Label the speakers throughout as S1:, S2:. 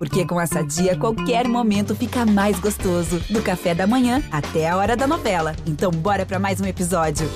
S1: Porque com essa dia, qualquer momento fica mais gostoso. Do café da manhã até a hora da novela. Então, bora para mais um episódio.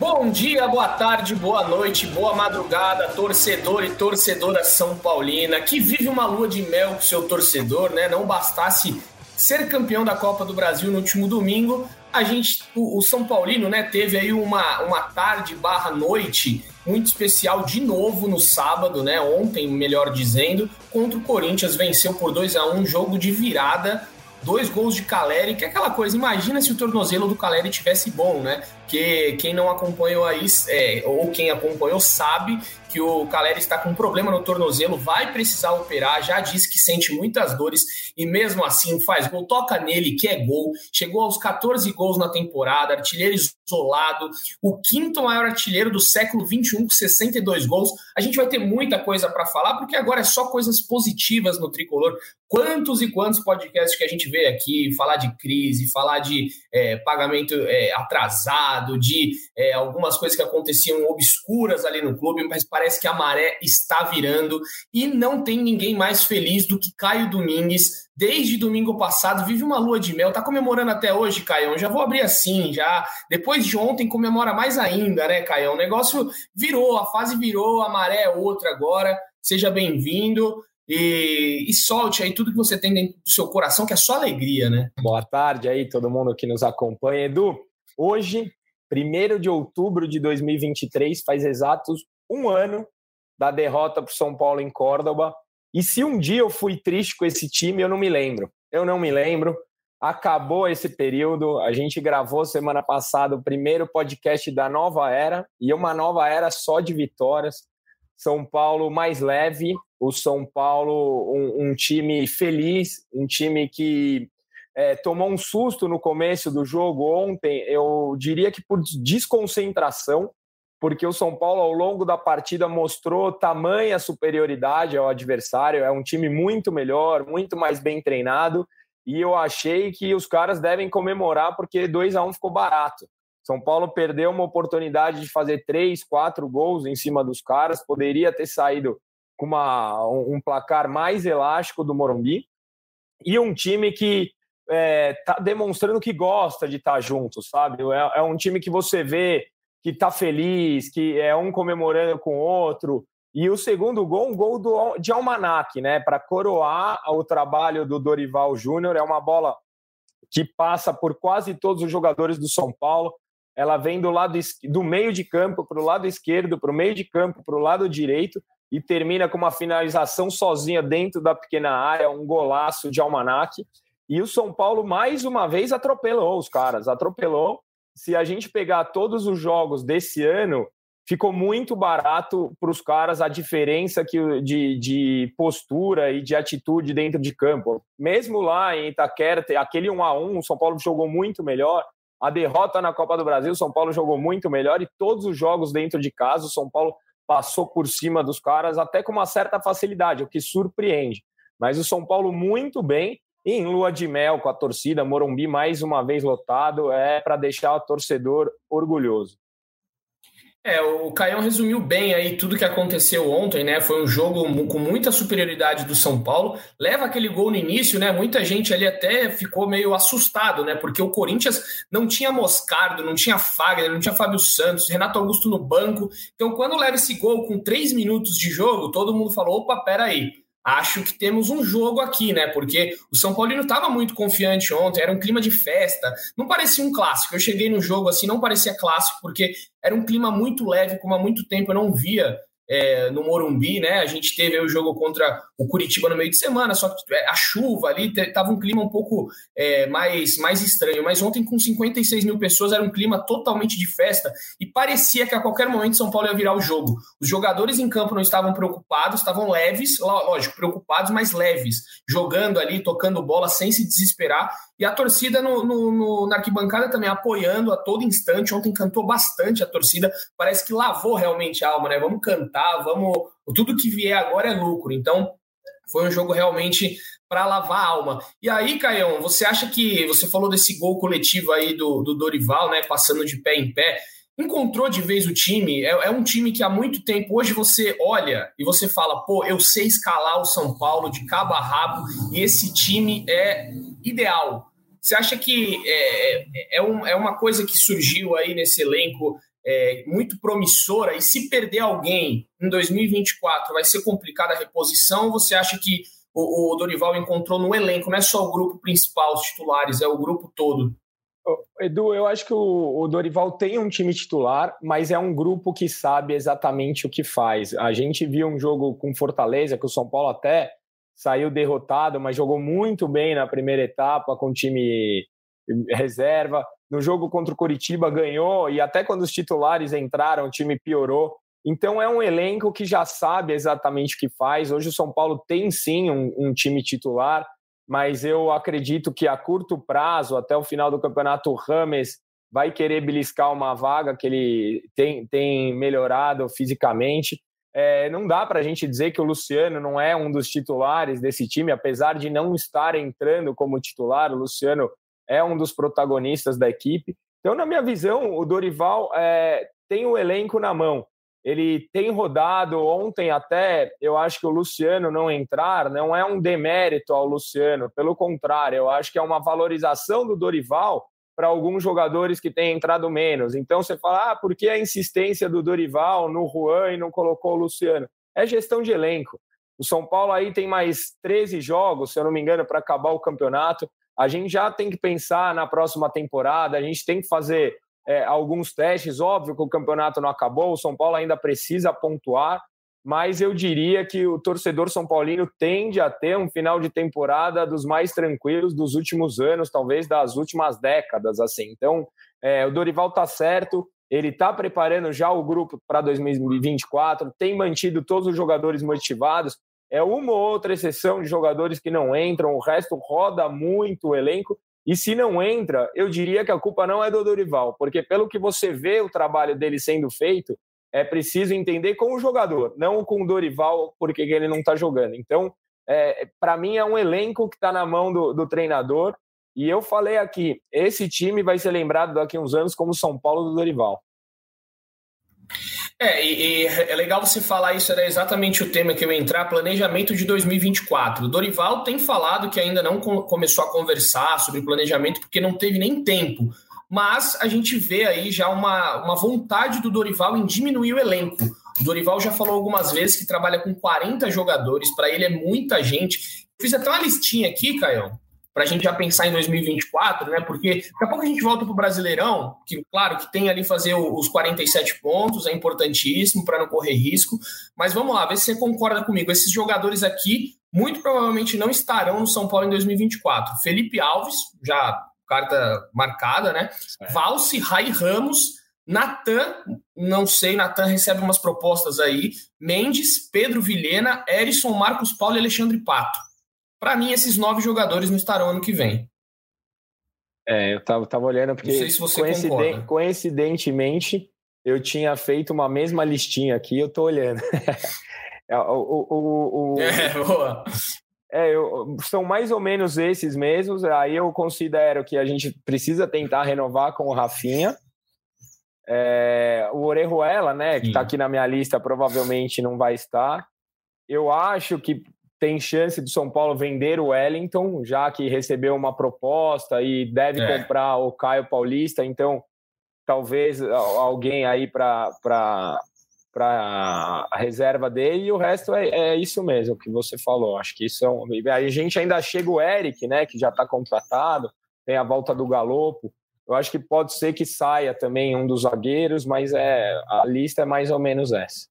S2: Bom dia, boa tarde, boa noite, boa madrugada, torcedor e torcedora São Paulina, que vive uma lua de mel com seu torcedor, né? Não bastasse ser campeão da Copa do Brasil no último domingo, a gente, o, o, São Paulino, né, teve aí uma, uma tarde barra noite muito especial de novo no sábado, né, ontem, melhor dizendo, contra o Corinthians, venceu por 2 a 1 jogo de virada, dois gols de Caleri, que é aquela coisa, imagina se o tornozelo do Caleri tivesse bom, né, que quem não acompanhou aí, é, ou quem acompanhou sabe que o Caleri está com um problema no tornozelo, vai precisar operar, já disse que sente muitas dores e mesmo assim faz gol, toca nele que é gol, chegou aos 14 gols na temporada, artilheiro isolado, o quinto maior artilheiro do século 21 com 62 gols. A gente vai ter muita coisa para falar porque agora é só coisas positivas no tricolor. Quantos e quantos podcasts que a gente vê aqui falar de crise, falar de é, pagamento é, atrasado, de é, algumas coisas que aconteciam obscuras ali no clube, mas parece que a maré está virando e não tem ninguém mais feliz do que Caio Domingues. Desde domingo passado, vive uma lua de mel, tá comemorando até hoje, Caio. Já vou abrir assim, já. Depois de ontem, comemora mais ainda, né, Caio? O negócio virou, a fase virou, a maré é outra agora. Seja bem-vindo. E, e, solte aí tudo que você tem dentro do seu coração, que é só alegria, né?
S3: Boa tarde aí, todo mundo que nos acompanha. Edu, hoje, 1 de outubro de 2023, faz exatos um ano da derrota para o São Paulo em Córdoba. E se um dia eu fui triste com esse time, eu não me lembro. Eu não me lembro. Acabou esse período. A gente gravou semana passada o primeiro podcast da nova era e uma nova era só de vitórias. São Paulo mais leve, o São Paulo um, um time feliz, um time que é, tomou um susto no começo do jogo ontem. Eu diria que por desconcentração porque o São Paulo, ao longo da partida, mostrou tamanha superioridade ao adversário. É um time muito melhor, muito mais bem treinado. E eu achei que os caras devem comemorar porque 2 a 1 um ficou barato. São Paulo perdeu uma oportunidade de fazer três, quatro gols em cima dos caras, poderia ter saído com uma, um placar mais elástico do Morumbi. E um time que é, tá demonstrando que gosta de estar tá junto, sabe? É, é um time que você vê que está feliz, que é um comemorando com o outro. E o segundo gol, um gol do, de Almanac, né? Para coroar o trabalho do Dorival Júnior. É uma bola que passa por quase todos os jogadores do São Paulo. Ela vem do lado do meio de campo para o lado esquerdo, para o meio de campo, para o lado direito e termina com uma finalização sozinha dentro da pequena área, um golaço de Almanac. E o São Paulo mais uma vez atropelou os caras, atropelou se a gente pegar todos os jogos desse ano, ficou muito barato para os caras a diferença que, de, de postura e de atitude dentro de campo. Mesmo lá em Itaquera, aquele 1 a 1 o São Paulo jogou muito melhor. A derrota na Copa do Brasil, o São Paulo jogou muito melhor e todos os jogos dentro de casa, o São Paulo passou por cima dos caras até com uma certa facilidade, o que surpreende. Mas o São Paulo muito bem em lua de mel com a torcida, Morumbi mais uma vez lotado, é para deixar o torcedor orgulhoso.
S2: É, o Caião resumiu bem aí tudo que aconteceu ontem, né? Foi um jogo com muita superioridade do São Paulo. Leva aquele gol no início, né? Muita gente ali até ficou meio assustado, né? Porque o Corinthians não tinha Moscardo, não tinha Fagner, não tinha Fábio Santos, Renato Augusto no banco. Então, quando leva esse gol com três minutos de jogo, todo mundo falou: opa, peraí acho que temos um jogo aqui, né? Porque o São Paulino estava muito confiante ontem, era um clima de festa, não parecia um clássico. Eu cheguei no jogo assim, não parecia clássico, porque era um clima muito leve, como há muito tempo eu não via é, no Morumbi, né? A gente teve o jogo contra o Curitiba no meio de semana, só que é, a chuva ali tava um clima um pouco é, mais, mais estranho. Mas ontem, com 56 mil pessoas, era um clima totalmente de festa e parecia que a qualquer momento São Paulo ia virar o jogo. Os jogadores em campo não estavam preocupados, estavam leves, lógico, preocupados, mas leves, jogando ali, tocando bola sem se desesperar. E a torcida no, no, no, na arquibancada também apoiando a todo instante. Ontem cantou bastante a torcida, parece que lavou realmente a alma, né? Vamos cantar, vamos. Tudo que vier agora é lucro. Então, foi um jogo realmente para lavar a alma. E aí, Caião, você acha que você falou desse gol coletivo aí do, do Dorival, né? Passando de pé em pé encontrou de vez o time. É, é, um time que há muito tempo, hoje você olha e você fala, pô, eu sei escalar o São Paulo de cabo a rabo e esse time é ideal. Você acha que é, é, é um, é uma coisa que surgiu aí nesse elenco é, muito promissora e se perder alguém em 2024 vai ser complicada a reposição? Você acha que o, o Dorival encontrou no elenco, não é só o grupo principal, os titulares, é o grupo todo?
S3: Edu, eu acho que o, Dorival tem um time titular, mas é um grupo que sabe exatamente o que faz. A gente viu um jogo com Fortaleza, que o São Paulo até saiu derrotado, mas jogou muito bem na primeira etapa com o time reserva. No jogo contra o Curitiba ganhou e até quando os titulares entraram, o time piorou. Então é um elenco que já sabe exatamente o que faz. Hoje o São Paulo tem sim um, um time titular mas eu acredito que a curto prazo, até o final do campeonato, o Rames vai querer beliscar uma vaga que ele tem, tem melhorado fisicamente. É, não dá para a gente dizer que o Luciano não é um dos titulares desse time, apesar de não estar entrando como titular, o Luciano é um dos protagonistas da equipe. Então, na minha visão, o Dorival é, tem o elenco na mão ele tem rodado ontem até, eu acho que o Luciano não entrar não é um demérito ao Luciano, pelo contrário, eu acho que é uma valorização do Dorival para alguns jogadores que têm entrado menos. Então você fala, ah, por que a insistência do Dorival no Juan e não colocou o Luciano? É gestão de elenco. O São Paulo aí tem mais 13 jogos, se eu não me engano, para acabar o campeonato. A gente já tem que pensar na próxima temporada, a gente tem que fazer é, alguns testes. Óbvio que o campeonato não acabou, o São Paulo ainda precisa pontuar, mas eu diria que o torcedor São Paulino tende a ter um final de temporada dos mais tranquilos dos últimos anos, talvez das últimas décadas. assim. Então, é, o Dorival está certo, ele está preparando já o grupo para 2024, tem mantido todos os jogadores motivados. É uma ou outra exceção de jogadores que não entram, o resto roda muito o elenco e se não entra, eu diria que a culpa não é do Dorival, porque pelo que você vê o trabalho dele sendo feito, é preciso entender com o jogador, não com o Dorival, porque ele não está jogando. Então, é, para mim, é um elenco que está na mão do, do, treinador. E eu falei aqui: esse time vai ser lembrado daqui a uns anos como São Paulo do Dorival.
S2: É, e, e, é legal você falar isso, era exatamente o tema que eu ia entrar, planejamento de 2024. O Dorival tem falado que ainda não começou a conversar sobre planejamento porque não teve nem tempo. Mas a gente vê aí já uma, uma vontade do Dorival em diminuir o elenco. O Dorival já falou algumas vezes que trabalha com 40 jogadores, para ele é muita gente. Fiz até uma listinha aqui, Caio, para a gente já pensar em 2024, né? Porque daqui a pouco a gente volta para o Brasileirão, que claro que tem ali fazer os 47 pontos, é importantíssimo para não correr risco. Mas vamos lá, ver se você concorda comigo. Esses jogadores aqui muito provavelmente não estarão no São Paulo em 2024. Felipe Alves, já carta marcada, né? É. Valse, Rai Ramos, Natan, não sei, Natan recebe umas propostas aí. Mendes, Pedro Vilhena, Erisson, Marcos Paulo e Alexandre Pato. Para mim, esses nove jogadores não estarão ano que vem.
S3: É, eu tava, tava olhando porque
S2: não sei se você coinciden
S3: coincidentemente eu tinha feito uma mesma listinha aqui, eu tô olhando. É, o, o, o, é, boa. É, eu, são mais ou menos esses mesmos. Aí eu considero que a gente precisa tentar renovar com o Rafinha. É, o Orejuela, né, que está aqui na minha lista, provavelmente não vai estar. Eu acho que tem chance do São Paulo vender o Wellington, já que recebeu uma proposta e deve é. comprar o Caio Paulista, então talvez alguém aí para para a reserva dele e o resto é, é, isso mesmo que você falou. Acho que isso é um... a gente ainda chega o Eric, né, que já está contratado, tem a volta do Galopo. Eu acho que pode ser que saia também um dos zagueiros, mas é a lista é mais ou menos essa.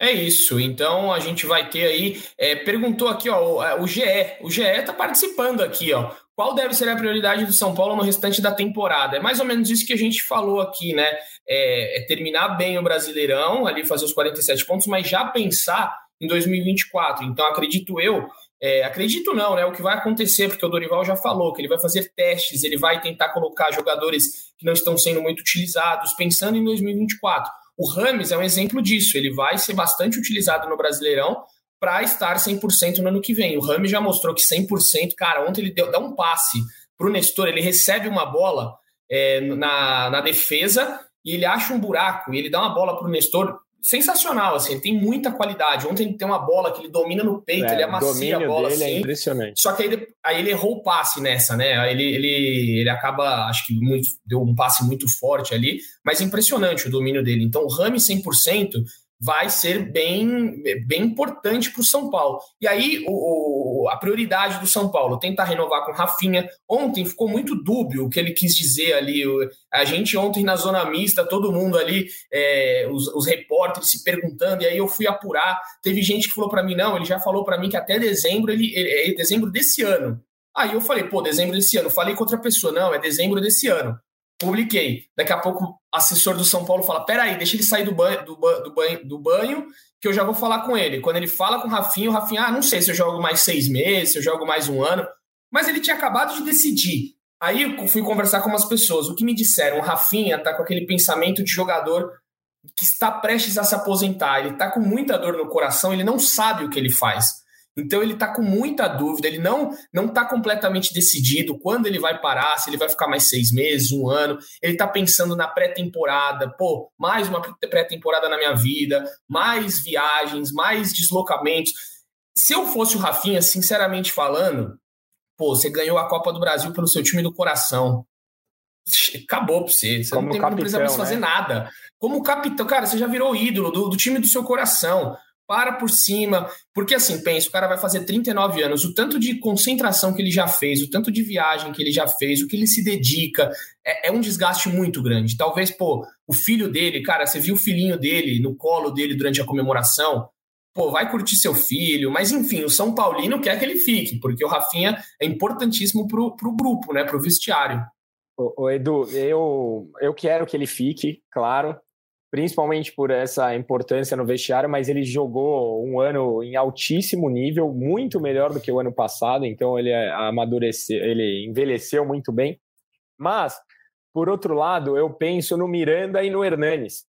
S2: É isso. Então a gente vai ter aí. É, perguntou aqui, ó, o, o GE. O GE está participando aqui, ó. Qual deve ser a prioridade do São Paulo no restante da temporada? É mais ou menos isso que a gente falou aqui, né? É, é terminar bem o Brasileirão, ali fazer os 47 pontos, mas já pensar em 2024. Então, acredito eu, é, acredito não, né? O que vai acontecer, porque o Dorival já falou que ele vai fazer testes, ele vai tentar colocar jogadores que não estão sendo muito utilizados, pensando em 2024. O Rames é um exemplo disso. Ele vai ser bastante utilizado no Brasileirão, para estar 100% no ano que vem. O Rami já mostrou que 100%, cara, ontem ele deu, dá um passe para o Nestor, ele recebe uma bola é, na, na defesa e ele acha um buraco e ele dá uma bola para o Nestor sensacional, assim, ele tem muita qualidade. Ontem ele tem uma bola que ele domina no peito, é, ele amacia a bola é assim.
S3: É impressionante.
S2: Só que aí ele, aí ele errou o passe nessa, né? Aí ele, ele, ele acaba, acho que muito, deu um passe muito forte ali, mas impressionante o domínio dele. Então o Rami 100% vai ser bem, bem importante para o São Paulo. E aí, o, o, a prioridade do São Paulo, tentar renovar com Rafinha. Ontem ficou muito dúbio o que ele quis dizer ali. A gente ontem na zona mista, todo mundo ali, é, os, os repórteres se perguntando, e aí eu fui apurar. Teve gente que falou para mim, não, ele já falou para mim que até dezembro, ele, ele, é dezembro desse ano. Aí eu falei, pô, dezembro desse ano. Falei com outra pessoa, não, é dezembro desse ano publiquei. Daqui a pouco, o assessor do São Paulo fala: peraí, deixa ele sair do banho, do, do, banho, do banho, que eu já vou falar com ele. Quando ele fala com o Rafinha, o Rafinha, ah, não sei se eu jogo mais seis meses, se eu jogo mais um ano. Mas ele tinha acabado de decidir. Aí eu fui conversar com umas pessoas. O que me disseram? O Rafinha tá com aquele pensamento de jogador que está prestes a se aposentar. Ele tá com muita dor no coração, ele não sabe o que ele faz. Então ele está com muita dúvida, ele não não está completamente decidido quando ele vai parar, se ele vai ficar mais seis meses, um ano. Ele está pensando na pré-temporada, pô, mais uma pré-temporada na minha vida, mais viagens, mais deslocamentos. Se eu fosse o Rafinha, sinceramente falando, pô, você ganhou a Copa do Brasil pelo seu time do coração. Acabou pra você. Você Como não, tem, capitão, não precisa mais fazer né? nada. Como capitão, cara, você já virou ídolo do, do time do seu coração para por cima, porque assim, pensa, o cara vai fazer 39 anos, o tanto de concentração que ele já fez, o tanto de viagem que ele já fez, o que ele se dedica, é, é, um desgaste muito grande. Talvez, pô, o filho dele, cara, você viu o filhinho dele no colo dele durante a comemoração, pô, vai curtir seu filho, mas enfim, o São Paulino quer que ele fique, porque o Rafinha é importantíssimo pro, pro grupo, né, pro vestiário.
S3: O, Edu, eu, eu quero que ele fique, claro, principalmente por essa importância no vestiário, mas ele jogou um ano em altíssimo nível, muito melhor do que o ano passado, então ele amadureceu, ele envelheceu muito bem. Mas, por outro lado, eu penso no Miranda e no Hernanes,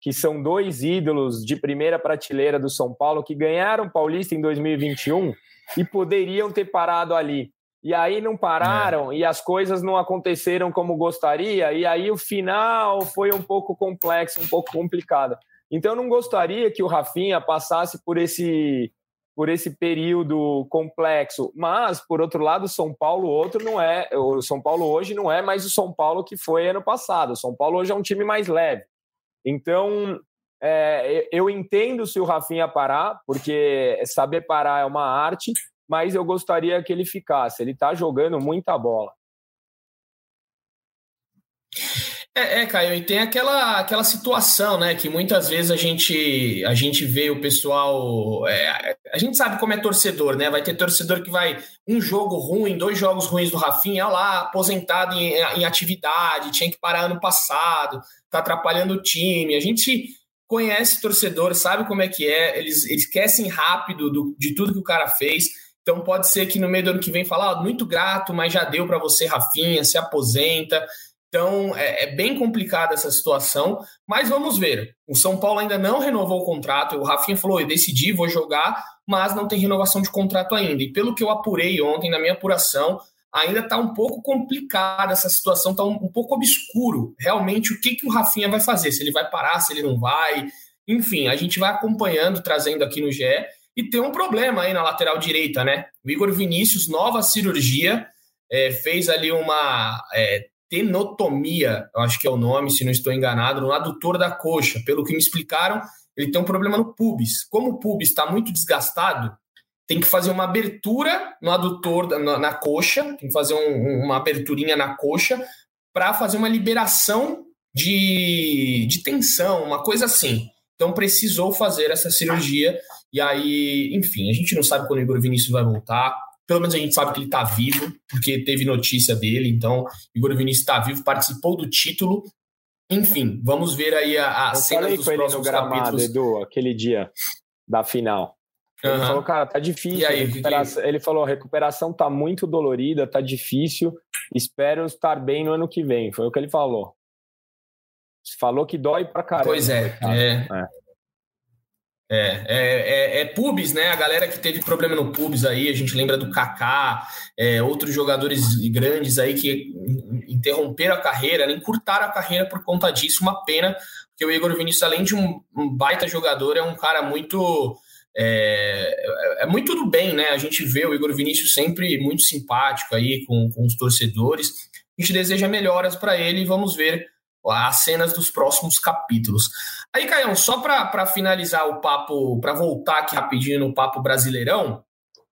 S3: que são dois ídolos de primeira prateleira do São Paulo que ganharam Paulista em 2021 e poderiam ter parado ali. E aí não pararam é. e as coisas não aconteceram como gostaria, e aí o final foi um pouco complexo, um pouco complicado. Então eu não gostaria que o Rafinha passasse por esse por esse período complexo, mas por outro lado, São Paulo outro não é, o São Paulo hoje não é mais o São Paulo que foi ano passado. O São Paulo hoje é um time mais leve. Então, é, eu entendo se o Rafinha parar, porque saber parar é uma arte, mas eu gostaria que ele ficasse. Ele está jogando muita bola.
S2: É, é, Caio, e tem aquela, aquela situação, né, que muitas vezes a gente, a gente vê o pessoal. É, a gente sabe como é torcedor, né? Vai ter torcedor que vai um jogo ruim, dois jogos ruins do Rafinha, olha lá, aposentado em, em atividade, tinha que parar ano passado, tá atrapalhando o time. A gente conhece torcedor, sabe como é que é, eles, esquecem rápido do, de tudo que o cara fez. Então pode ser que no meio do ano que vem falar, ah, muito grato, mas já deu para você, Rafinha, se aposenta. Então é, é, bem complicada essa situação, mas vamos ver. O São Paulo ainda não renovou o contrato. O Rafinha falou: eu decidi, vou jogar, mas não tem renovação de contrato ainda. E pelo que eu apurei ontem na minha apuração, ainda está um pouco complicada essa situação, está um, um, pouco obscuro realmente o que, que o Rafinha vai fazer, se ele vai parar, se ele não vai. Enfim, a gente vai acompanhando, trazendo aqui no GE. E tem um problema aí na lateral direita, né? O Igor Vinícius, nova cirurgia, é, fez ali uma é, tenotomia, eu acho que é o nome, se não estou enganado, no adutor da coxa. Pelo que me explicaram, ele tem um problema no pubis. Como o pubis está muito desgastado, tem que fazer uma abertura no adutor, na, na coxa, tem que fazer um, uma aberturinha na coxa para fazer uma liberação de, de tensão, uma coisa assim. Então precisou fazer essa cirurgia e aí, enfim, a gente não sabe quando o Igor Vinícius vai voltar. Pelo menos a gente sabe que ele está vivo, porque teve notícia dele. Então, Igor Vinícius está vivo, participou do título. Enfim, vamos ver aí a, a cena dos próximos gramado, capítulos.
S3: Edu, aquele dia da final. Ele uhum. falou, cara, tá difícil. Aí, recuperação... que... Ele falou, a recuperação tá muito dolorida, tá difícil. Espero estar bem no ano que vem. Foi o que ele falou. Falou que dói pra caramba.
S2: Pois é, é. é. É, é, é, é, pubs, né? A galera que teve problema no pubs aí, a gente lembra do Kaká, é, outros jogadores grandes aí que interromperam a carreira, né? encurtaram a carreira por conta disso. Uma pena, porque o Igor Vinícius, além de um, um baita jogador, é um cara muito. É, é, muito do bem, né? A gente vê o Igor Vinícius sempre muito simpático aí com, com os torcedores. A gente deseja melhoras para ele e vamos ver as cenas dos próximos capítulos. Aí, Caião, só para finalizar o papo, para voltar aqui rapidinho no papo brasileirão,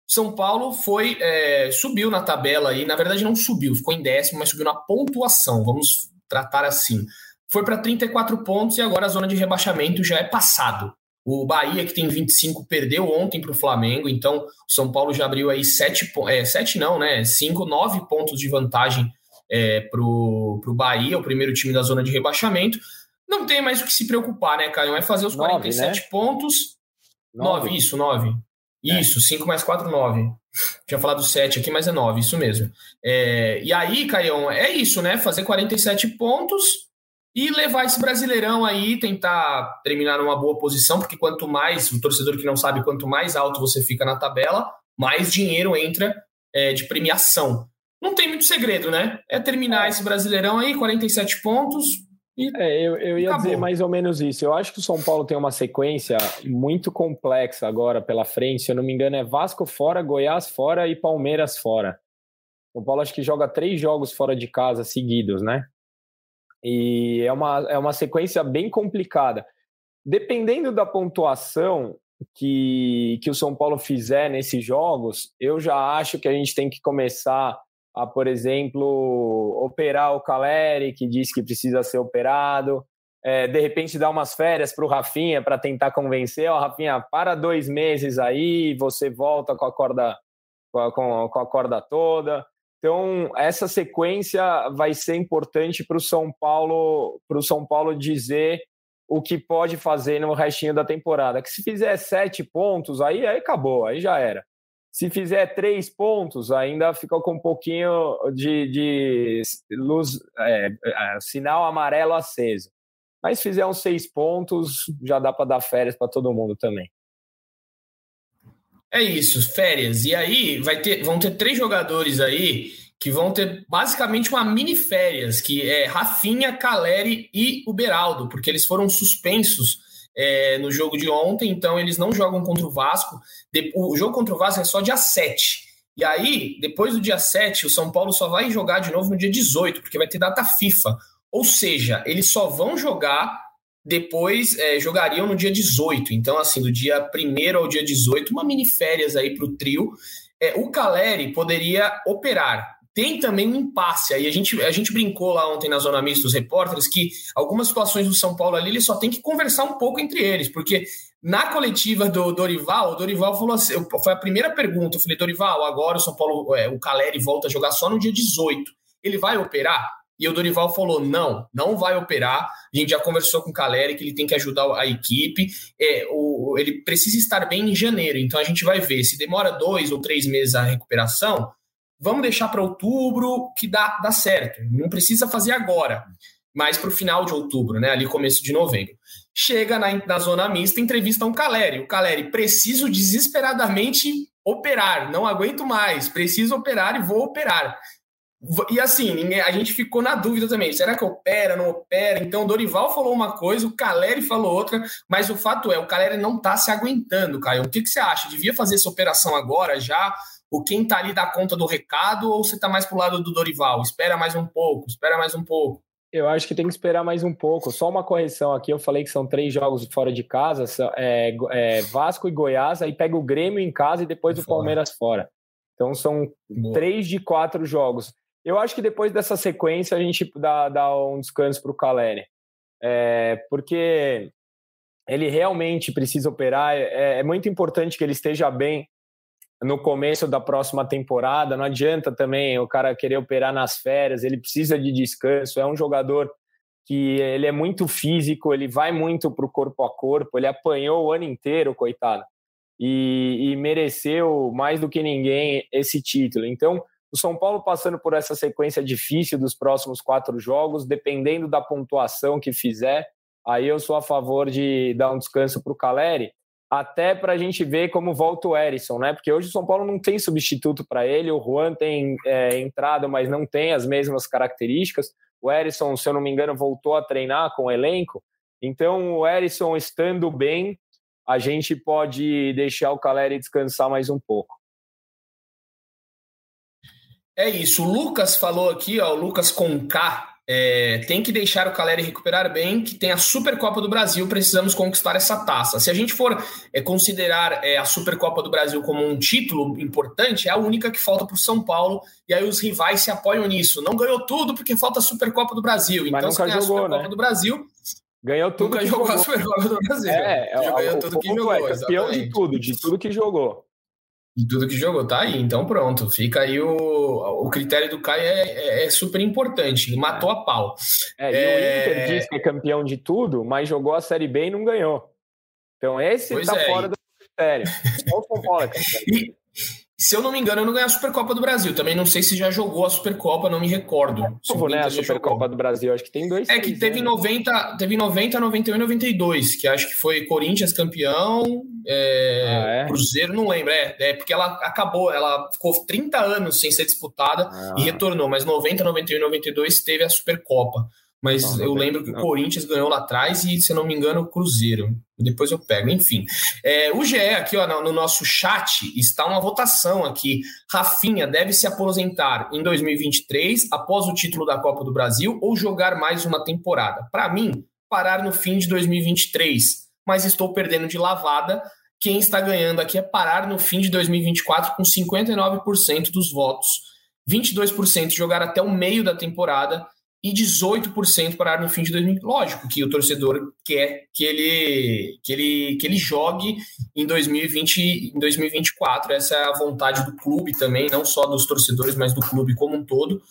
S2: São Paulo foi é, subiu na tabela aí, na verdade não subiu, ficou em décimo, mas subiu na pontuação, vamos tratar assim. Foi para 34 pontos e agora a zona de rebaixamento já é passado. O Bahia, que tem 25, perdeu ontem para o Flamengo, então o São Paulo já abriu aí 7, é, 7 não, né? 5, 9 pontos de vantagem é, para o Bahia, o primeiro time da zona de rebaixamento. Não tem mais o que se preocupar, né, Caio? É fazer os 47 nove, né? pontos. 9, isso, 9. É. Isso, 5 mais 4, 9. Tinha falado 7 aqui, mas é 9, isso mesmo. É, e aí, Caião, é isso, né? Fazer 47 pontos e levar esse brasileirão aí, tentar terminar numa boa posição, porque quanto mais, o torcedor que não sabe, quanto mais alto você fica na tabela, mais dinheiro entra é, de premiação não tem muito segredo, né? É terminar esse Brasileirão aí, 47 pontos. E
S3: é, eu, eu ia acabou. dizer mais ou menos isso. Eu acho que o São Paulo tem uma sequência muito complexa agora pela frente. Se eu não me engano, é Vasco fora, Goiás fora e Palmeiras fora. O São Paulo acho que joga três jogos fora de casa seguidos, né? E é uma, é uma sequência bem complicada. Dependendo da pontuação que, que o São Paulo fizer nesses jogos, eu já acho que a gente tem que começar a, por exemplo, operar o Caleri, que diz que precisa ser operado, é, de repente dar umas férias para o Rafinha para tentar convencer, ó, Rafinha, para dois meses aí, você volta com a corda com com a corda toda. Então, essa sequência vai ser importante para o São Paulo, para o São Paulo dizer o que pode fazer no restinho da temporada. Que se fizer sete pontos, aí, aí acabou, aí já era. Se fizer três pontos, ainda fica com um pouquinho de, de luz, é, é, sinal amarelo aceso. Mas se fizer uns seis pontos, já dá para dar férias para todo mundo também.
S2: É isso, férias. E aí vai ter, vão ter três jogadores aí que vão ter basicamente uma mini férias, que é Rafinha, Caleri e o Beraldo, porque eles foram suspensos é, no jogo de ontem, então eles não jogam contra o Vasco. O jogo contra o Vasco é só dia 7. E aí, depois do dia 7, o São Paulo só vai jogar de novo no dia 18, porque vai ter data FIFA. Ou seja, eles só vão jogar depois, é, jogariam no dia 18. Então, assim, do dia 1 ao dia 18, uma mini férias aí para o trio. É, o Caleri poderia operar, tem também um impasse. Aí a gente, a gente brincou lá ontem na Zona Mista dos repórteres que algumas situações do São Paulo ali, ele só tem que conversar um pouco entre eles, porque na coletiva do Dorival, o Dorival falou assim: foi a primeira pergunta. Eu falei, Dorival, agora o São Paulo, é, o Caleri volta a jogar só no dia 18. Ele vai operar? E o Dorival falou: não, não vai operar. A gente já conversou com o Caleri que ele tem que ajudar a equipe. É, o, ele precisa estar bem em janeiro. Então a gente vai ver. Se demora dois ou três meses a recuperação, vamos deixar para outubro que dá, dá certo. Não precisa fazer agora, mas para o final de outubro, né? Ali começo de novembro. Chega na, na zona mista, entrevista um Caleri. O Caleri, preciso desesperadamente operar, não aguento mais, preciso operar e vou operar. E assim, a gente ficou na dúvida também. Será que opera, não opera? Então, o Dorival falou uma coisa, o Caleri falou outra, mas o fato é, o Caleri não está se aguentando, Caio. O que, que você acha? Devia fazer essa operação agora já? O quem tá ali dá conta do recado ou você tá mais pro lado do Dorival? Espera mais um pouco, espera mais um pouco.
S3: Eu acho que tem que esperar mais um pouco. Só uma correção aqui, eu falei que são três jogos fora de casa, é, é Vasco e Goiás, aí pega o Grêmio em casa e depois o Palmeiras fora. Então são Boa. três de quatro jogos. Eu acho que depois dessa sequência a gente dá, dá um descanso para o Caleri. É, porque ele realmente precisa operar. É, é, muito importante que ele esteja bem no começo da próxima temporada. Não adianta também o cara querer operar nas férias, ele precisa de descanso. É um jogador que ele é muito físico, ele vai muito para o corpo a corpo, ele apanhou o ano inteiro, coitado, e, e mereceu mais do que ninguém esse título. Então, o São Paulo passando por essa sequência difícil dos próximos quatro jogos, dependendo da pontuação que fizer, aí eu sou a favor de dar um descanso para o Caleri até para a gente ver como volta o Erisson, né? Porque hoje o São Paulo não tem substituto para ele, o Juan tem é, entrada, mas não tem as mesmas características. O Erisson, se eu não me engano, voltou a treinar com o elenco. Então, o Erisson estando bem, a gente pode deixar o Caleri descansar mais um pouco.
S2: É isso. O Lucas falou aqui, ó, o Lucas com K, é, tem que deixar o Caleri recuperar bem, que tem a Supercopa do Brasil, precisamos conquistar essa taça. Se a gente for é, considerar é, a Supercopa do Brasil como um título importante, é a única que falta para o São Paulo, e aí os rivais se apoiam nisso. Não ganhou tudo porque falta a Supercopa do Brasil.
S3: Mas então, se ganhar a Supercopa
S2: né? do Brasil,
S3: Ganhou tudo
S2: Nunca que jogou, jogou a Supercopa do Brasil. É,
S3: é ganhou tudo que jogou. É campeão exatamente. de tudo, de tudo que jogou.
S2: De tudo que jogou, tá aí. Então pronto, fica aí o, o critério do Caio é, é, é super importante. Matou a pau.
S3: É, e é... o Inter diz que é campeão de tudo, mas jogou a Série B e não ganhou. Então esse pois tá é. fora do critério. Só o São Paulo é campeão.
S2: Se eu não me engano, eu não ganhei a Supercopa do Brasil. Também não sei se já jogou a Supercopa, não me recordo.
S3: Como, né? A Supercopa do Brasil, acho que tem dois.
S2: É que teve, 90, teve 90, 91 e 92, que acho que foi Corinthians campeão, é, ah, é? Cruzeiro, não lembro. É, é, porque ela acabou, ela ficou 30 anos sem ser disputada ah. e retornou, mas 90, 91 e 92 teve a Supercopa. Mas não, eu lembro que não. o Corinthians ganhou lá atrás e, se eu não me engano, o Cruzeiro. Depois eu pego, enfim. É, o GE aqui, ó, no, no nosso chat, está uma votação aqui. Rafinha deve se aposentar em 2023, após o título da Copa do Brasil, ou jogar mais uma temporada? Para mim, parar no fim de 2023. Mas estou perdendo de lavada. Quem está ganhando aqui é parar no fim de 2024 com 59% dos votos. 22% jogar até o meio da temporada e 18% pararam no fim de 2000. Lógico que o torcedor quer que ele, que ele, que ele jogue em 2020, em 2024. Essa é a vontade do clube também, não só dos torcedores, mas do clube como um todo.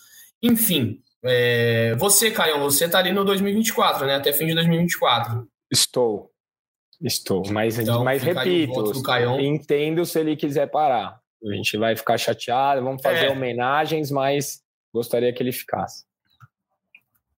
S2: Enfim, é, você, Caio, você está ali no 2024, né? Até fim de 2024.
S3: Estou. Estou, mas, então, mas repito, entendo se ele quiser parar. A gente vai ficar chateado, vamos fazer é. homenagens, mas gostaria que ele ficasse.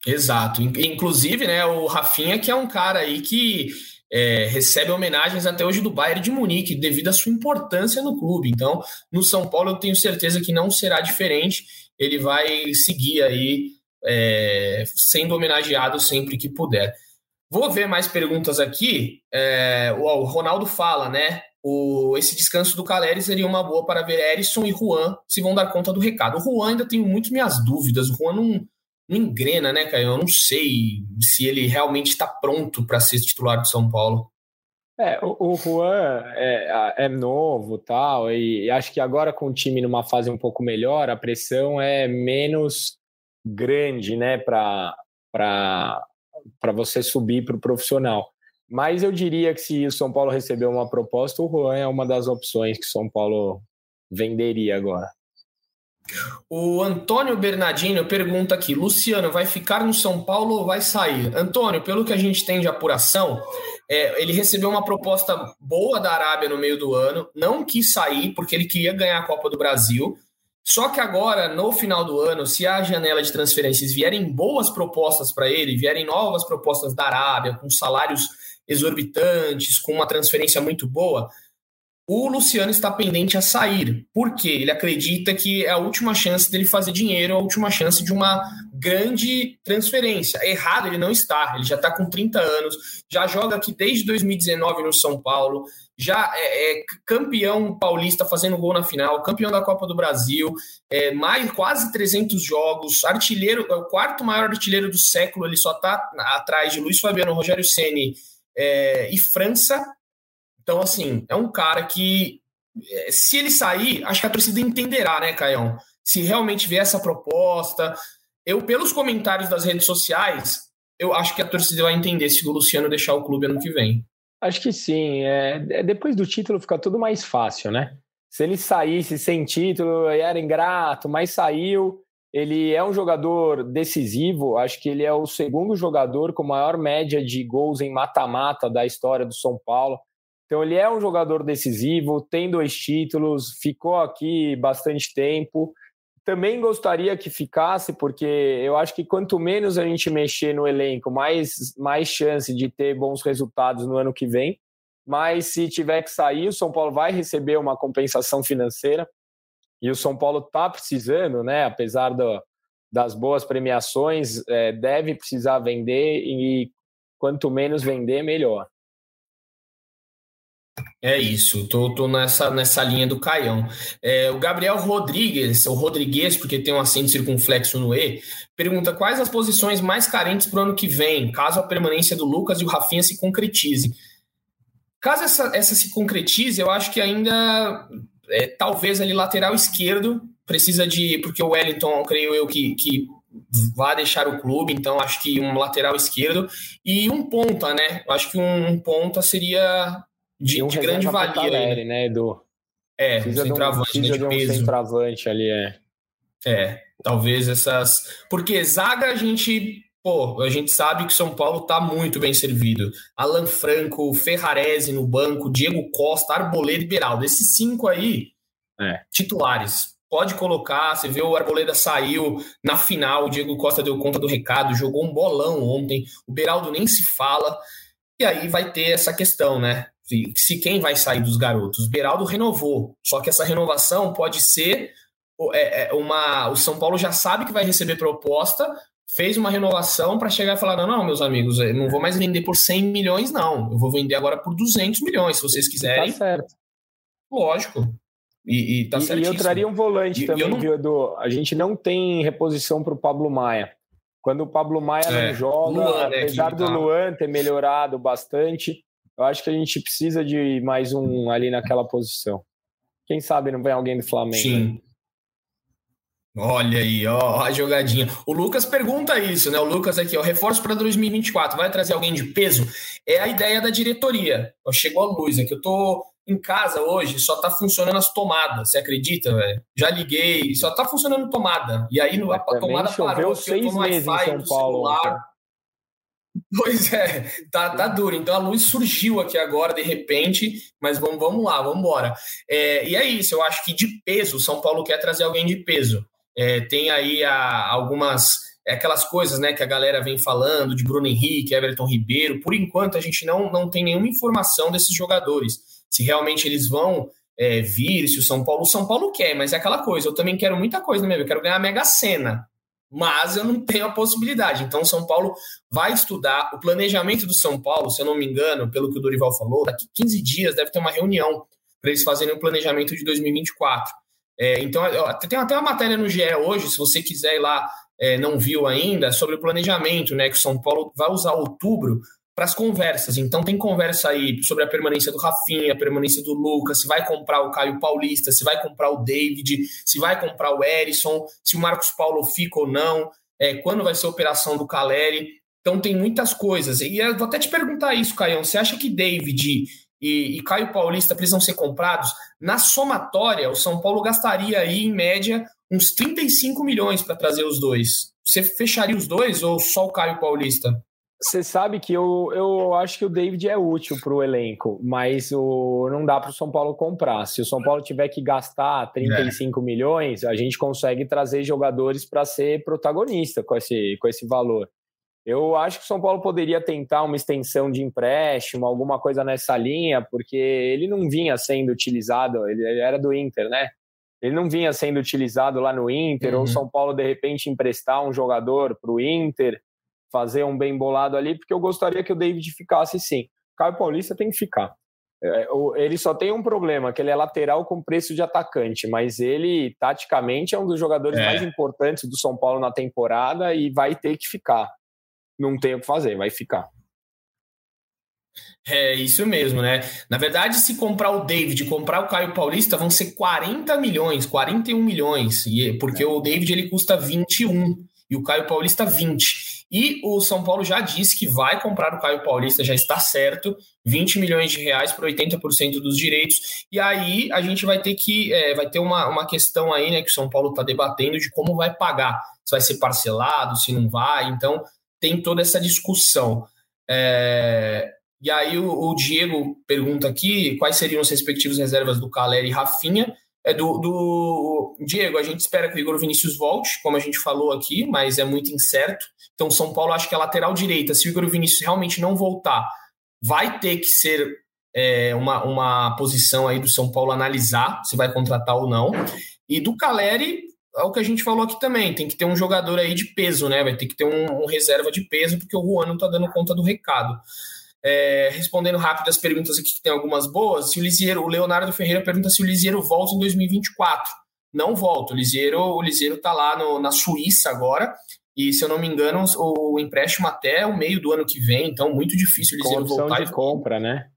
S2: Exato. Inclusive, né, o Rafinha, que é um cara aí que é, recebe homenagens até hoje do Bayern de Munique, devido à sua importância no clube. Então, no São Paulo, eu tenho certeza que não será diferente. Ele vai seguir aí é, sendo homenageado sempre que puder. Vou ver mais perguntas aqui. É, o Ronaldo fala, né? O, esse descanso do Caleri seria uma boa para ver Erisson e Juan se vão dar conta do recado. O Juan ainda tenho muito minhas dúvidas. O Juan não não engrena, né, Caio? Eu não sei se ele realmente está pronto para ser titular de São Paulo.
S3: É, o, o Juan é, é novo tal, e acho que agora com o time numa fase um pouco melhor, a pressão é menos grande, né, para você subir para o profissional. Mas eu diria que se o São Paulo receber uma proposta, o Juan é uma das opções que o São Paulo venderia agora.
S2: O Antônio Bernardino pergunta aqui: Luciano, vai ficar no São Paulo ou vai sair? Antônio, pelo que a gente tem de apuração, é, ele recebeu uma proposta boa da Arábia no meio do ano, não quis sair porque ele queria ganhar a Copa do Brasil. Só que agora, no final do ano, se a janela de transferências vierem boas propostas para ele, vierem novas propostas da Arábia, com salários exorbitantes, com uma transferência muito boa, o Luciano está pendente a sair. Por quê? Ele acredita que é a última chance dele fazer dinheiro, a última chance de uma grande transferência. Errado, ele não está. Ele já está com 30 anos, já joga aqui desde 2019 no São Paulo, já é, é, campeão paulista fazendo gol na final, campeão da Copa do Brasil, é, mais quase 300 jogos, artilheiro, é o quarto maior artilheiro do século, ele só está atrás de Luiz Fabiano, Rogério Ceni é, e França, então, assim, é um cara que, eh, se ele sair, acho que a torcida entenderá, né, Caião? Se realmente vier essa proposta. Eu, pelos comentários das redes sociais, eu acho que a torcida vai entender se o Luciano deixar o clube ano que vem.
S3: Acho que sim. É, é depois do título fica tudo mais fácil, né? Se ele saísse sem título, era ingrato, mas saiu. Ele é um jogador decisivo. Acho que ele é o segundo jogador com maior média de gols em mata-mata da história do São Paulo. Então ele é um jogador decisivo, tem dois títulos, ficou aqui bastante tempo. Também gostaria que ficasse, porque eu acho que quanto menos a gente mexer no elenco, mais, mais chance de ter bons resultados no ano que vem. mas se tiver que sair, o São Paulo vai receber uma compensação financeira. E o São Paulo está precisando, né? Apesar do, das boas premiações, é, deve precisar vender e quanto menos vender, melhor.
S2: É isso, tô, tô nessa, nessa linha do Caião. É, o Gabriel Rodrigues, ou Rodrigues, porque tem um acento circunflexo no E, pergunta quais as posições mais carentes para o ano que vem, caso a permanência do Lucas e o Rafinha se concretize. Caso essa, essa se concretize, eu acho que ainda é, talvez ali lateral esquerdo precisa de. Porque o Wellington, creio eu, que, que vai deixar o clube, então acho que um lateral esquerdo e um ponta, né? Acho que um, um ponta seria de, um de grande valia. Caleri,
S3: né, Edu?
S2: É, precisa centroavante,
S3: de um, né, de, peso. Um centroavante ali, é.
S2: É, talvez essas. Porque zaga a gente pô, a gente sabe que São Paulo está muito bem servido. Alan Franco, Ferrarese no banco, Diego Costa, Arboleda e Beraldo. Esses cinco aí, é. titulares. Pode colocar, você vê o Arboleda saiu na final, o Diego Costa deu conta do recado, jogou um bolão ontem, o Beraldo nem se fala. E aí vai ter essa questão, né? Se, se quem vai sair dos garotos? Beraldo renovou, só que essa renovação pode ser é, é uma. O São Paulo já sabe que vai receber proposta, fez uma renovação para chegar e falar: não, não, meus amigos, eu não vou mais vender por 100 milhões, não. Eu vou vender agora por 200 milhões, se vocês quiserem.
S3: Tá certo.
S2: Lógico. E, e tá
S3: e, e eu traria um volante e, também, não... viu, Edu? A gente não tem reposição para o Pablo Maia. Quando o Pablo Maia é, não joga, Luan, né, apesar do tá... Luan ter melhorado bastante, eu acho que a gente precisa de mais um ali naquela posição. Quem sabe não vem alguém do Flamengo. Sim.
S2: Olha aí, ó, a jogadinha. O Lucas pergunta isso, né? O Lucas aqui, ó, reforço para 2024, vai trazer alguém de peso? É a ideia da diretoria. Ó, chegou a luz aqui, eu tô em casa hoje, só tá funcionando as tomadas, você acredita, velho? Já liguei, só tá funcionando tomada. E aí a tomada parou,
S3: seis tô no Wi-Fi do celular.
S2: Pois é, tá, tá duro. Então a luz surgiu aqui agora, de repente, mas vamos, vamos lá, vamos embora. É, e é isso, eu acho que de peso, São Paulo quer trazer alguém de peso. É, tem aí a, algumas é aquelas coisas né, que a galera vem falando de Bruno Henrique, Everton Ribeiro. Por enquanto, a gente não, não tem nenhuma informação desses jogadores. Se realmente eles vão é, vir, se o São Paulo. O São Paulo quer, mas é aquela coisa. Eu também quero muita coisa, né, meu? Eu quero ganhar a Mega Sena. Mas eu não tenho a possibilidade. Então, São Paulo vai estudar. O planejamento do São Paulo, se eu não me engano, pelo que o Dorival falou, daqui 15 dias deve ter uma reunião para eles fazerem o planejamento de 2024. É, então, tem até uma matéria no GE hoje, se você quiser ir lá, é, não viu ainda, sobre o planejamento, né? Que o São Paulo vai usar outubro para as conversas. Então, tem conversa aí sobre a permanência do Rafinha, a permanência do Lucas, se vai comprar o Caio Paulista, se vai comprar o David, se vai comprar o Erisson, se o Marcos Paulo fica ou não, é, quando vai ser a operação do Caleri. Então, tem muitas coisas. E eu vou até te perguntar isso, Caio. Você acha que David e, e Caio Paulista precisam ser comprados, na somatória, o São Paulo gastaria aí, em média, uns 35 milhões para trazer os dois. Você fecharia os dois ou só o Caio Paulista?
S3: Você sabe que eu, eu acho que o David é útil para o elenco, mas o, não dá para o São Paulo comprar. Se o São Paulo tiver que gastar 35 é. milhões, a gente consegue trazer jogadores para ser protagonista com esse, com esse valor. Eu acho que o São Paulo poderia tentar uma extensão de empréstimo, alguma coisa nessa linha, porque ele não vinha sendo utilizado, ele, era do Inter, né? Ele não vinha sendo utilizado lá no Inter, uhum. ou o São Paulo de repente emprestar um jogador para o Inter, fazer um bem bolado ali, porque eu gostaria que o David ficasse sim. Caio Paulista tem que ficar. É, ele só tem um problema, que ele é lateral com preço de atacante, mas ele, taticamente, é um dos jogadores é. mais importantes do São Paulo na temporada e vai ter que ficar não tem o que fazer, vai ficar.
S2: É isso mesmo, né? Na verdade, se comprar o David, comprar o Caio Paulista, vão ser 40 milhões, 41 milhões, e porque é. o David ele custa 21 e o Caio Paulista 20. E o São Paulo já disse que vai comprar o Caio Paulista, já está certo, 20 milhões de reais por 80% dos direitos. E aí a gente vai ter que é, vai ter uma, uma questão aí, né, que o São Paulo está debatendo de como vai pagar. Se vai ser parcelado, se não vai. Então, tem toda essa discussão. É, e aí o, o, Diego pergunta aqui quais seriam as respectivas reservas do Caleri e Rafinha. É do, do Diego, a gente espera que o Igor Vinícius volte, como a gente falou aqui, mas é muito incerto. Então, São Paulo acho que é lateral direita. Se o Igor Vinícius realmente não voltar, vai ter que ser é, uma, uma posição aí do São Paulo analisar se vai contratar ou não. E do Caleri, é o que a gente falou aqui também, tem que ter um jogador aí de peso, né? Vai ter que ter um, um reserva de peso, porque o Juan não tá dando conta do recado. É, respondendo rápido as perguntas aqui, que tem algumas boas, se o Lisieiro, o Leonardo Ferreira pergunta se o Lisieiro volta em 2024. Não volta, o Lisieiro, o Lisieiro tá lá no, na Suíça agora, e se eu não me engano, o, o empréstimo até o meio do ano que vem, então muito difícil o Lisieiro voltar.
S3: de compra, né?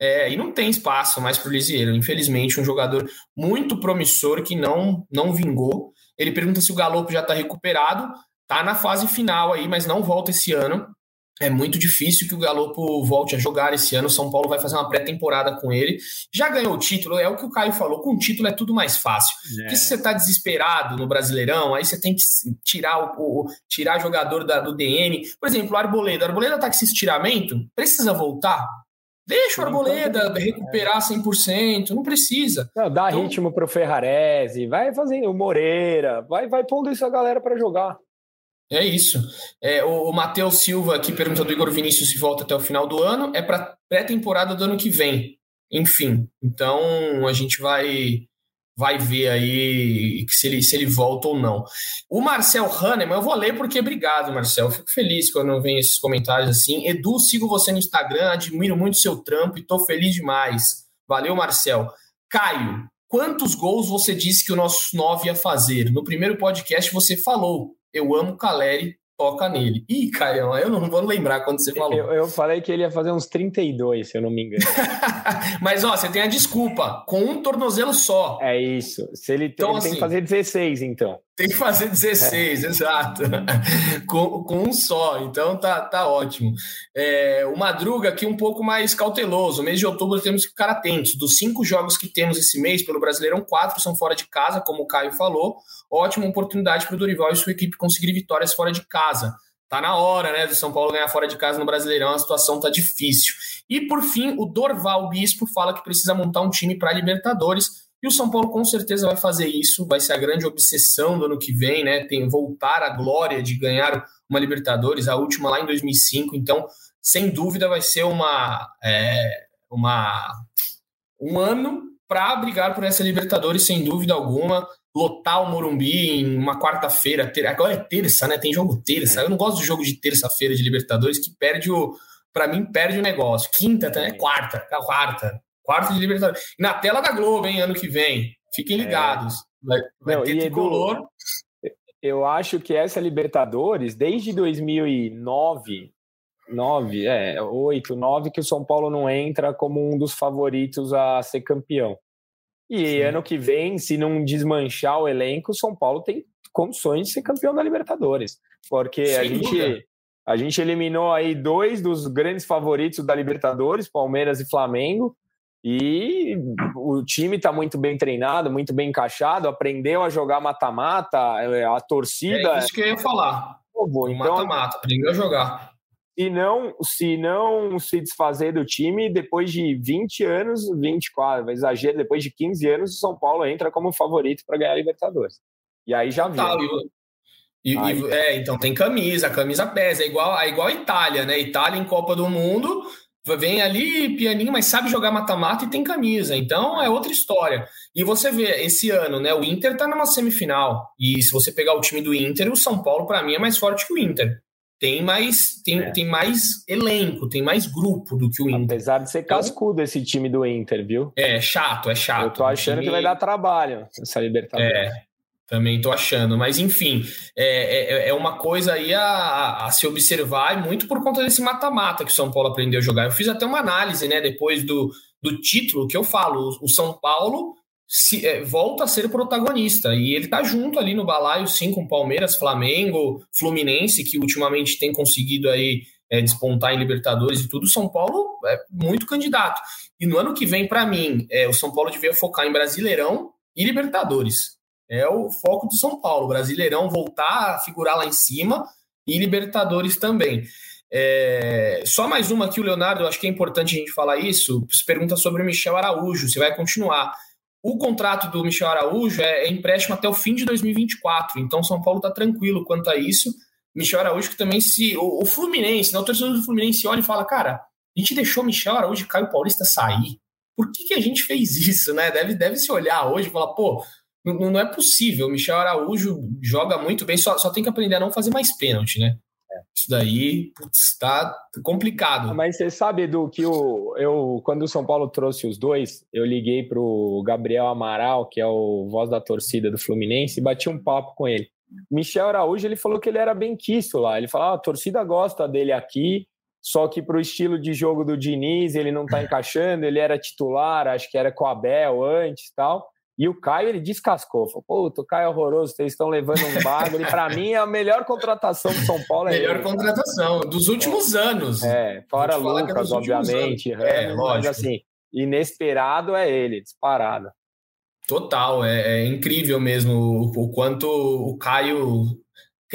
S2: É, e não tem espaço mais para o Lisieiro. Infelizmente, um jogador muito promissor que não, não vingou. Ele pergunta se o Galopo já está recuperado. Tá na fase final aí, mas não volta esse ano. É muito difícil que o Galopo volte a jogar esse ano. São Paulo vai fazer uma pré-temporada com ele. Já ganhou o título, é o que o Caio falou. Com o título é tudo mais fácil. É. Porque se você está desesperado no Brasileirão, aí você tem que tirar o, o tirar jogador da, do DN. Por exemplo, o Arboleda. O Arboleda tá com esse estiramento, precisa voltar? Deixa o Arboleda recuperar 100%, não precisa.
S3: Não, dá então, ritmo pro Ferrarese, vai fazendo o Moreira, vai, vai pondo isso a galera para jogar.
S2: É isso. É, o, o Matheus Silva aqui pergunta do Igor Vinícius se volta até o final do ano. É para pré-temporada do ano que vem. Enfim, então a gente vai vai ver aí se ele, se ele volta ou não. O Marcel Hahnemann, eu vou ler porque obrigado, Marcel. Fico feliz quando vem esses comentários assim. Edu, sigo você no Instagram, admiro muito seu trampo e tô feliz demais. Valeu, Marcel. Caio, quantos gols você disse que o nosso 9 ia fazer? No primeiro podcast você falou, eu amo Caleri, toca nele. Ih, Caio, eu não vou lembrar quando você falou.
S3: Eu, eu, falei que ele ia fazer uns 32, se eu não me engano.
S2: Mas, ó, você tem a desculpa, com um tornozelo só.
S3: É isso. Se ele, então, ele assim, tem que fazer 16, então.
S2: Tem que fazer 16, é. exato. com, com um só, então tá, tá ótimo. É, o Madruga aqui um pouco mais cauteloso. mês de outubro temos que ficar atentos. Dos cinco jogos que temos esse mês pelo Brasileirão, quatro são fora de casa, como o Caio falou. Ótima oportunidade para o Dorival e sua equipe conseguir vitórias fora de casa. Tá na hora, né, do São Paulo ganhar fora de casa no Brasileirão, a situação tá difícil. E por fim, o Dorval Bispo fala que precisa montar um time para Libertadores e o São Paulo com certeza vai fazer isso, vai ser a grande obsessão do ano que vem, né? Tem voltar à glória de ganhar uma Libertadores, a última lá em 2005. Então, sem dúvida, vai ser uma, é, uma um ano para brigar por essa Libertadores, sem dúvida alguma. Lotar o Morumbi em uma quarta-feira, agora é terça, né? Tem jogo terça. Eu não gosto do jogo de terça-feira de Libertadores, que perde o. Para mim, perde o negócio. Quinta, é quarta, quarta. Quarto de Libertadores. Na tela da Globo, hein, ano que vem. Fiquem é. ligados. Vai, vai Não, ter tricolor.
S3: Eu acho que essa Libertadores, desde 2009, 9, é, 8, 9, que o São Paulo não entra como um dos favoritos a ser campeão. E Sim. ano que vem, se não desmanchar o elenco, o São Paulo tem condições de ser campeão da Libertadores. Porque a gente, a gente eliminou aí dois dos grandes favoritos da Libertadores, Palmeiras e Flamengo. E o time está muito bem treinado, muito bem encaixado, aprendeu a jogar mata-mata, é, a torcida.
S2: É isso que eu ia falar. então, mata-mata, aprendeu a jogar.
S3: Se não, se não se desfazer do time, depois de 20 anos, 24, exagero, depois de 15 anos, o São Paulo entra como favorito para ganhar a Libertadores. E aí já viu. Tá,
S2: e, e, é, então tem camisa, a camisa pesa, é igual, é igual a Itália, né? Itália em Copa do Mundo vem ali pianinho, mas sabe jogar mata-mata e tem camisa. Então é outra história. E você vê, esse ano, né? O Inter tá numa semifinal. E se você pegar o time do Inter, o São Paulo, para mim, é mais forte que o Inter. Tem mais, tem, é. tem mais elenco, tem mais grupo do que o Inter.
S3: Apesar de ser então, cascudo esse time do Inter, viu?
S2: É, chato, é chato. Eu
S3: tô achando time... que vai dar trabalho essa Libertadores.
S2: É. Também estou achando, mas enfim, é, é, é, uma coisa aí a, a, se observar, e muito por conta desse mata-mata que o São Paulo aprendeu a jogar. Eu fiz até uma análise, né, depois do, do título, que eu falo: o São Paulo se, é, volta a ser protagonista, e ele tá junto ali no balaio, sim, com Palmeiras, Flamengo, Fluminense, que ultimamente tem conseguido aí é, despontar em Libertadores e tudo. O São Paulo é muito candidato. E no ano que vem, para mim, é, o São Paulo devia focar em Brasileirão e Libertadores é o foco do São Paulo. Brasileirão voltar a figurar lá em cima e Libertadores também. É... Só mais uma aqui, o Leonardo, acho que é importante a gente falar isso. Se pergunta sobre o Michel Araújo, se vai continuar. O contrato do Michel Araújo é, é empréstimo até o fim de 2024, então São Paulo está tranquilo quanto a isso. Michel Araújo que também se. O, o Fluminense, né, o torcedor do Fluminense olha e fala, cara, A gente deixou Michel Araújo e Caio Paulista sair. Por que, que a gente fez isso, né? Deve, deve se olhar hoje e falar, pô, não, não é possível. O Michel Araújo joga muito bem, só, só tem que aprender a não fazer mais pênalti, né? É. Isso daí está complicado.
S3: Ah, mas você sabe, Edu, que o, eu, quando o São Paulo trouxe os dois, eu liguei para o Gabriel Amaral, que é o voz da torcida do Fluminense, e bati um papo com ele. Michel Araújo, ele falou que ele era bem quisto lá. Ele falou: ah, a torcida gosta dele aqui, só que para o estilo de jogo do Diniz, ele não está encaixando. Ele era titular, acho que era com o Abel antes e tal. E o Caio, ele descascou. Falou, pô, o Caio é horroroso, vocês estão levando um bagulho. E para mim, é a melhor contratação do São Paulo. É
S2: melhor ele, contratação dos últimos é. anos.
S3: É, fora Lucas, é obviamente. É, Ramos, lógico. Mas assim, inesperado é ele, disparado.
S2: Total, é, é incrível mesmo o, o, quanto o Caio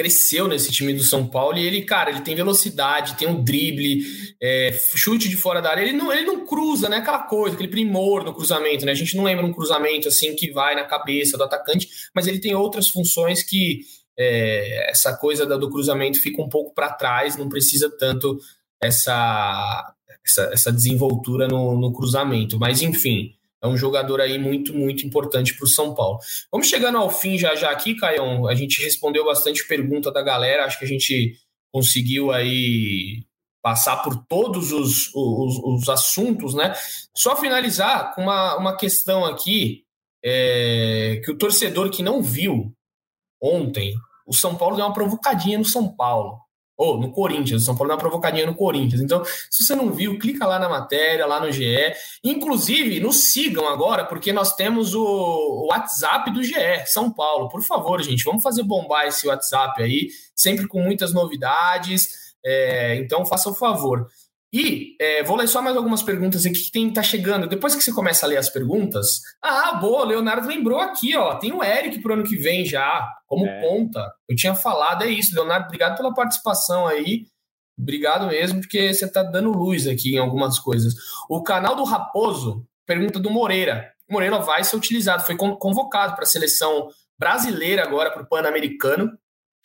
S2: cresceu nesse time do São Paulo e ele, cara, ele tem velocidade, tem um drible, é, chute de fora da área, ele não, ele não cruza, né? Aquela coisa, aquele primor no cruzamento, né? A gente não lembra um cruzamento assim que vai na cabeça do atacante, mas ele tem outras funções que é, essa coisa do cruzamento fica um pouco para trás, não precisa tanto essa, essa, essa desenvoltura no, no cruzamento. Mas enfim, é um jogador aí muito, muito importante para o São Paulo. Vamos chegando ao fim já já aqui, Caião. A gente respondeu bastante pergunta da galera. Acho que a gente conseguiu aí passar por todos os, os, os assuntos, né? Só finalizar com uma, uma questão aqui é, que o torcedor que não viu ontem, o São Paulo deu uma provocadinha no São Paulo ou no Corinthians, o São Paulo dá uma provocadinha no Corinthians. Então, se você não viu, clica lá na matéria, lá no GE. Inclusive, nos sigam agora, porque nós temos o WhatsApp do GE, São Paulo. Por favor, gente, vamos fazer bombar esse WhatsApp aí, sempre com muitas novidades. É, então, faça o favor. E é, vou ler só mais algumas perguntas aqui que tem, tá chegando. Depois que você começa a ler as perguntas. Ah, boa, Leonardo lembrou aqui, ó. Tem o Eric pro ano que vem já, como é. ponta. Eu tinha falado, é isso. Leonardo, obrigado pela participação aí. Obrigado mesmo, porque você tá dando luz aqui em algumas coisas. O canal do Raposo pergunta do Moreira. O Moreira vai ser utilizado, foi convocado para a seleção brasileira agora, para o Pan-Americano.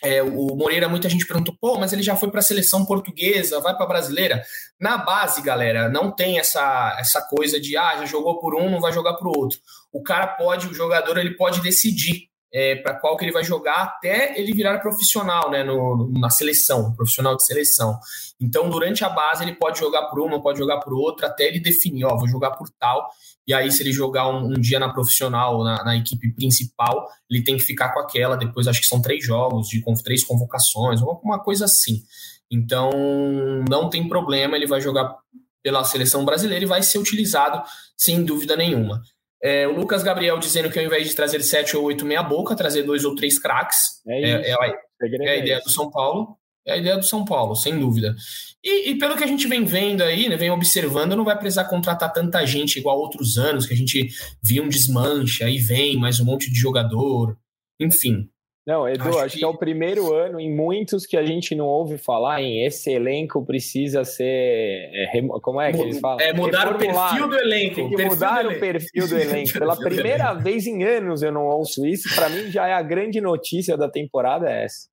S2: É, o Moreira, muita gente perguntou, pô, mas ele já foi para a seleção portuguesa, vai para a brasileira. Na base, galera, não tem essa, essa coisa de, ah, já jogou por um, não vai jogar por outro. O cara pode, o jogador, ele pode decidir é, para qual que ele vai jogar até ele virar profissional, né, no, na seleção, profissional de seleção. Então, durante a base, ele pode jogar por uma, pode jogar por outra, até ele definir, ó, vou jogar por tal. E aí, se ele jogar um, um dia na profissional, na, na, equipe principal, ele tem que ficar com aquela. Depois, acho que são três jogos, de três convocações, uma coisa assim. Então, não tem problema, ele vai jogar pela seleção brasileira e vai ser utilizado sem dúvida nenhuma. É, o Lucas Gabriel dizendo que ao invés de trazer sete ou oito meia boca, trazer dois ou três craques. É, é, é, é a ideia do São Paulo. É a ideia do São Paulo, sem dúvida. E, e, pelo que a gente vem vendo aí, né, vem observando, não vai precisar contratar tanta gente igual outros anos, que a gente via um desmanche, aí vem mais um monte de jogador, enfim.
S3: Não, Edu, acho, acho que... que... é o primeiro ano em muitos que a gente não ouve falar em esse elenco precisa ser. É, como é que eles falam?
S2: É mudar o perfil do elenco.
S3: Tem que perfil mudar o perfil do elenco. Pela primeira vez em anos eu não ouço isso. Para mim já é a grande notícia da temporada é essa.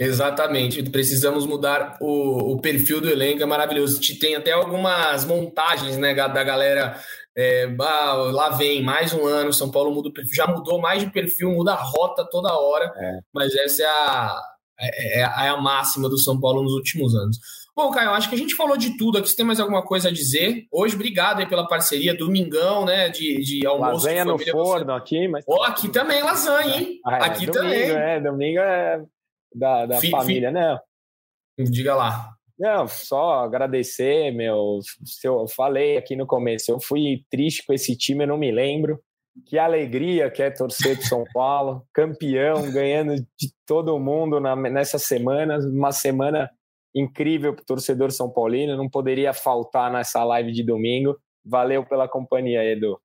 S2: Exatamente, precisamos mudar o, o perfil do elenco, é maravilhoso. Tem até algumas montagens né, da galera. É, ah, lá vem mais um ano, São Paulo muda o perfil, já mudou mais de perfil, muda a rota toda hora, é. mas essa é a, é, é, é, a máxima do São Paulo nos últimos anos. Bom, Caio, acho que a gente falou de tudo aqui. Você tem mais alguma coisa a dizer? Hoje, obrigado aí pela parceria. Domingão, né? De, de almoço.
S3: Lasanha
S2: no
S3: forno aqui, mas.
S2: Oh, aqui também lasanha, hein?
S3: Ah, é,
S2: aqui
S3: domingo,
S2: também.
S3: É, domingo é da, da fi, família, fi... né?
S2: Diga lá.
S3: Não, só agradecer, meu. Eu falei aqui no começo, eu fui triste com esse time, eu não me lembro. Que alegria que é torcer de São Paulo, campeão, ganhando de todo mundo na, nessa semana, uma semana incrível para o torcedor São Paulino, não poderia faltar nessa live de domingo. Valeu pela companhia, Edu.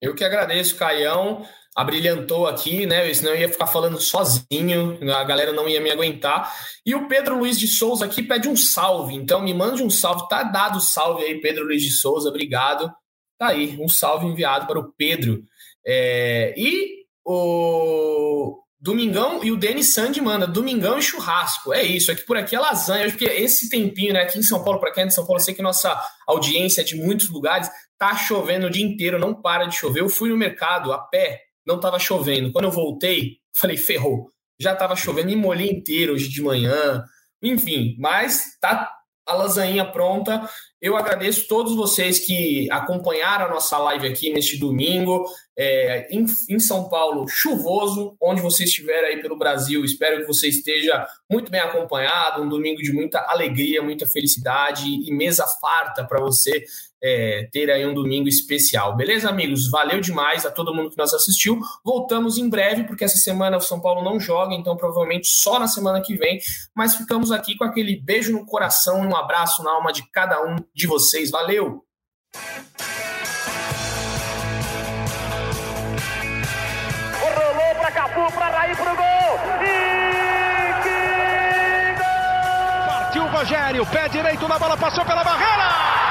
S2: Eu que agradeço, Caião abrilhantou aqui, né? Senão eu ia ficar falando sozinho, a galera não ia me aguentar. E o Pedro Luiz de Souza aqui pede um salve, então me mande um salve. Tá dado salve aí, Pedro Luiz de Souza, obrigado. Tá aí, um salve enviado para o Pedro. É, e o Domingão e o Denis Sandy manda Domingão e churrasco. É isso, aqui por aqui é lasanha. Porque esse tempinho, né? Aqui em São Paulo, para quem é de São Paulo, eu sei que nossa audiência é de muitos lugares, tá chovendo o dia inteiro, não para de chover. Eu fui no mercado a pé, não tava chovendo. Quando eu voltei, falei, ferrou. Já tava chovendo, me molhei inteiro hoje de manhã. Enfim, mas tá a lasanha pronta. Eu agradeço todos vocês que acompanharam a nossa live aqui neste domingo, é, em, em, São Paulo, chuvoso, onde você estiver aí pelo Brasil. Espero que você esteja muito bem acompanhado, um domingo de muita alegria, muita felicidade e mesa farta para você é, ter aí um domingo especial. Beleza, amigos? Valeu demais a todo mundo que nos assistiu. Voltamos em breve, porque essa semana o São Paulo não joga, então provavelmente só na semana que vem. Mas ficamos aqui com aquele beijo no coração e um abraço na alma de cada um de vocês. Valeu!
S4: Rolou para Cafu, para Raí, pro gol! E que gol!
S5: Partiu o Rogério, pé direito na bola, passou pela barreira!